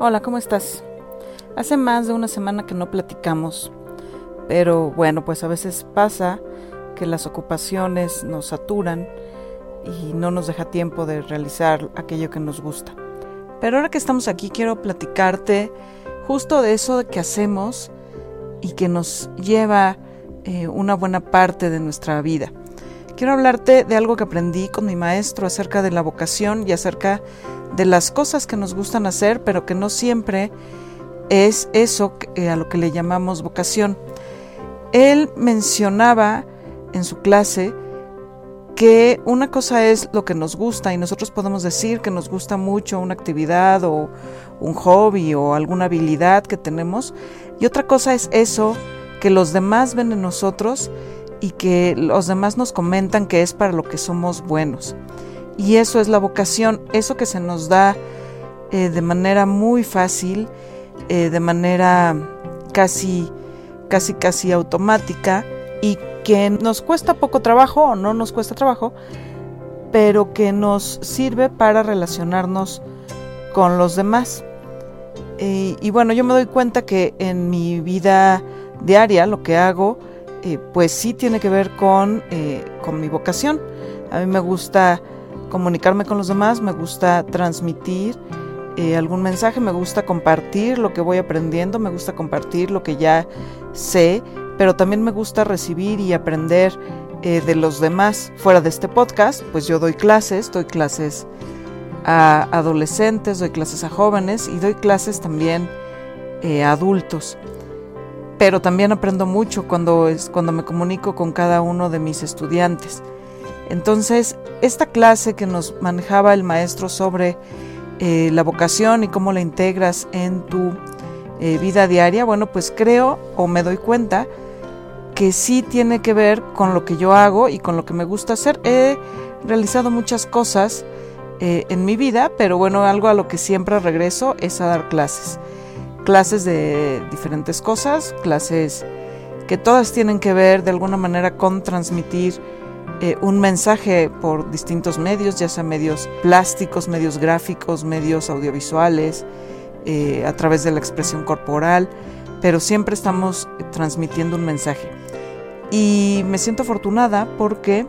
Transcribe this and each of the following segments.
Hola, ¿cómo estás? Hace más de una semana que no platicamos, pero bueno, pues a veces pasa que las ocupaciones nos saturan y no nos deja tiempo de realizar aquello que nos gusta. Pero ahora que estamos aquí quiero platicarte justo de eso que hacemos y que nos lleva eh, una buena parte de nuestra vida. Quiero hablarte de algo que aprendí con mi maestro acerca de la vocación y acerca de las cosas que nos gustan hacer, pero que no siempre es eso eh, a lo que le llamamos vocación. Él mencionaba en su clase que una cosa es lo que nos gusta y nosotros podemos decir que nos gusta mucho una actividad o un hobby o alguna habilidad que tenemos y otra cosa es eso que los demás ven en nosotros y que los demás nos comentan que es para lo que somos buenos. Y eso es la vocación, eso que se nos da eh, de manera muy fácil, eh, de manera casi, casi, casi automática y que nos cuesta poco trabajo o no nos cuesta trabajo, pero que nos sirve para relacionarnos con los demás. y bueno, yo me doy cuenta que en mi vida diaria lo que hago eh, pues sí tiene que ver con, con mi vocación. A mí me gusta comunicarme con los demás, me gusta transmitir eh, algún mensaje, me gusta compartir lo que voy aprendiendo, me gusta compartir lo que ya sé, pero también me gusta recibir y aprender de los demás. Fuera de este podcast, pues yo doy clases, doy clases a adolescentes, doy clases a jóvenes y doy clases también a adultos pero también aprendo mucho cuando, es, cuando me comunico con cada uno de mis estudiantes. Entonces, esta clase que nos manejaba el maestro sobre eh, la vocación y cómo la integras en tu eh, vida diaria, bueno, pues creo o me doy cuenta que sí tiene que ver con lo que yo hago y con lo que me gusta hacer. He realizado muchas cosas eh, en mi vida, pero bueno, algo a lo que siempre regreso es a dar clases clases de diferentes cosas, clases que todas tienen que ver de alguna manera con transmitir eh, un mensaje por distintos medios, ya sea medios plásticos, medios gráficos, medios audiovisuales, eh, a través de la expresión corporal, pero siempre estamos transmitiendo un mensaje. Y me siento afortunada porque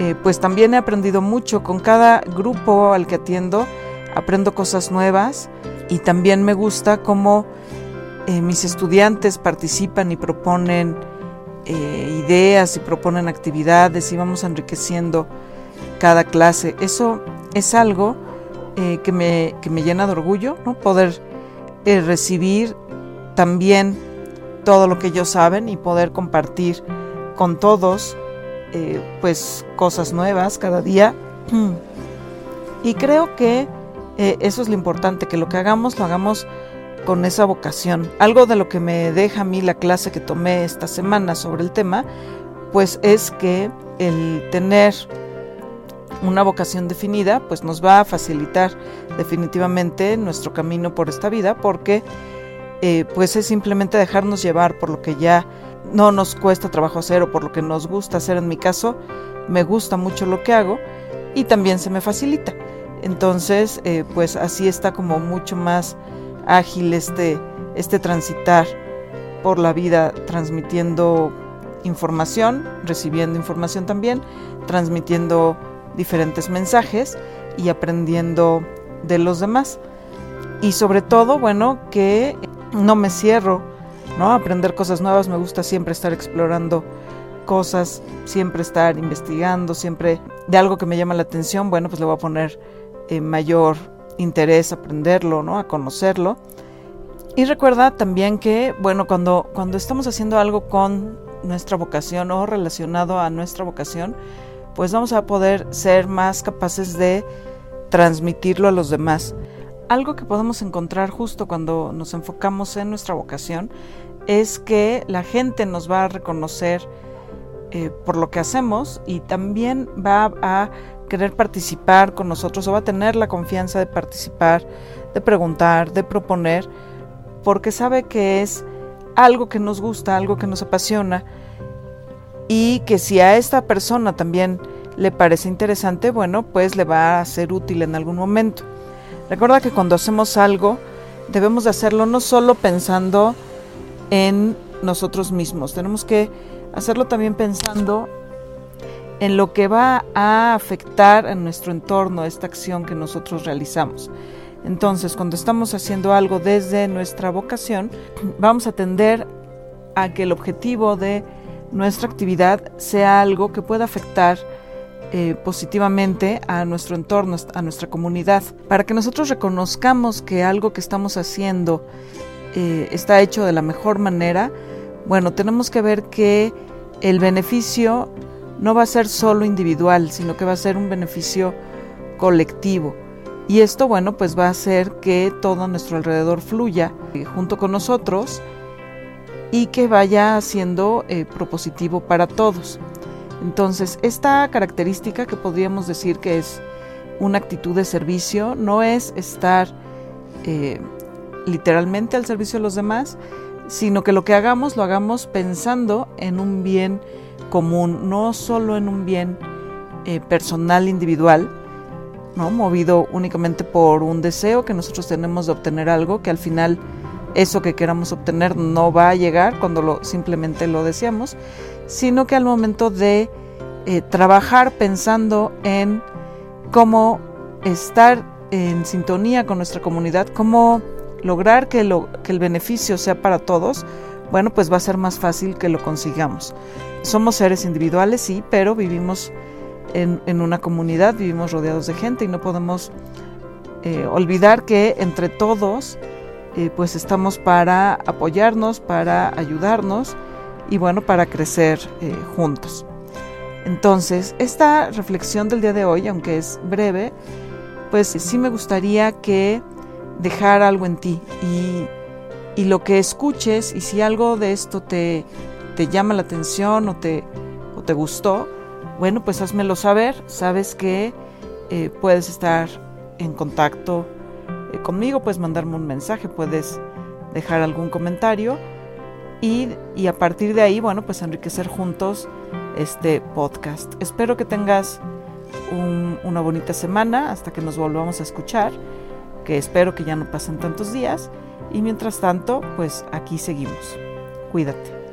eh, pues también he aprendido mucho con cada grupo al que atiendo, aprendo cosas nuevas y también me gusta cómo mis estudiantes participan y proponen eh, ideas y proponen actividades y vamos enriqueciendo cada clase. Eso es algo eh, que, me, que, me, llena de orgullo, ¿no? poder recibir también todo lo que ellos saben y poder compartir con todos pues cosas nuevas cada día. Y creo que eh, eso es lo importante, que lo que hagamos lo hagamos con esa vocación. Algo de lo que me deja a mí la clase que tomé esta semana sobre el tema, pues es que el tener una vocación definida, pues nos va a facilitar definitivamente nuestro camino por esta vida, porque eh, pues es simplemente dejarnos llevar por lo que ya no nos cuesta trabajo hacer o por lo que nos gusta hacer. En mi caso, me gusta mucho lo que hago y también se me facilita. Entonces, eh, pues así está como mucho más ágil este, este transitar por la vida, transmitiendo información, recibiendo información también, transmitiendo diferentes mensajes y aprendiendo de los demás. Y sobre todo, bueno, que no me cierro, ¿no? Aprender cosas nuevas, me gusta siempre estar explorando cosas, siempre estar investigando, siempre de algo que me llama la atención, bueno, pues le voy a poner eh, mayor interés aprenderlo, ¿no? A conocerlo. Y recuerda también que, bueno, cuando, cuando estamos haciendo algo con nuestra vocación o relacionado a nuestra vocación, pues vamos a poder ser más capaces de transmitirlo a los demás. Algo que podemos encontrar justo cuando nos enfocamos en nuestra vocación es que la gente nos va a reconocer eh, por lo que hacemos y también va a querer participar con nosotros o va a tener la confianza de participar, de preguntar, de proponer, porque sabe que es algo que nos gusta, algo que nos apasiona y que si a esta persona también le parece interesante, bueno, pues le va a ser útil en algún momento. Recuerda que cuando hacemos algo debemos de hacerlo no solo pensando en nosotros mismos, tenemos que hacerlo también pensando en lo que va a afectar en nuestro entorno esta acción que nosotros realizamos. Entonces, cuando estamos haciendo algo desde nuestra vocación, vamos a tender a que el objetivo de nuestra actividad sea algo que pueda afectar eh, positivamente a nuestro entorno, a nuestra comunidad, para que nosotros reconozcamos que algo que estamos haciendo eh, está hecho de la mejor manera, bueno, tenemos que ver que el beneficio no va a ser solo individual, sino que va a ser un beneficio colectivo. Y esto, bueno, pues va a hacer que todo nuestro alrededor fluya eh, junto con nosotros y que vaya siendo propositivo para todos. Entonces, esta característica que podríamos decir que es una actitud de servicio no es estar eh, literalmente al servicio de los demás, sino que lo que hagamos lo hagamos pensando en un bien común, no solo en un bien eh, personal individual, ¿no? movido únicamente por un deseo que nosotros tenemos de obtener algo, que al final eso que queramos obtener no va a llegar cuando simplemente lo deseamos, sino que al momento de eh, trabajar pensando en cómo estar en sintonía con nuestra comunidad, cómo lograr que, lo, que el beneficio sea para todos, bueno, pues va a ser más fácil que lo consigamos. Somos seres individuales, sí, pero vivimos en, una comunidad, vivimos rodeados de gente y no podemos eh, olvidar que entre todos, eh, pues estamos para apoyarnos, para ayudarnos y bueno, para crecer eh, juntos. Entonces, esta reflexión del día de hoy, aunque es breve, pues sí me gustaría que dejara algo en ti y, lo que escuches y si algo de esto te, te llama la atención o te, o te gustó, bueno, pues házmelo saber. Sabes que eh, puedes estar en contacto eh, conmigo, puedes mandarme un mensaje, puedes dejar algún comentario y, a partir de ahí, bueno, pues enriquecer juntos este podcast. Espero que tengas una bonita semana hasta que nos volvamos a escuchar, que espero que ya no pasen tantos días y mientras tanto, pues aquí seguimos. Cuídate.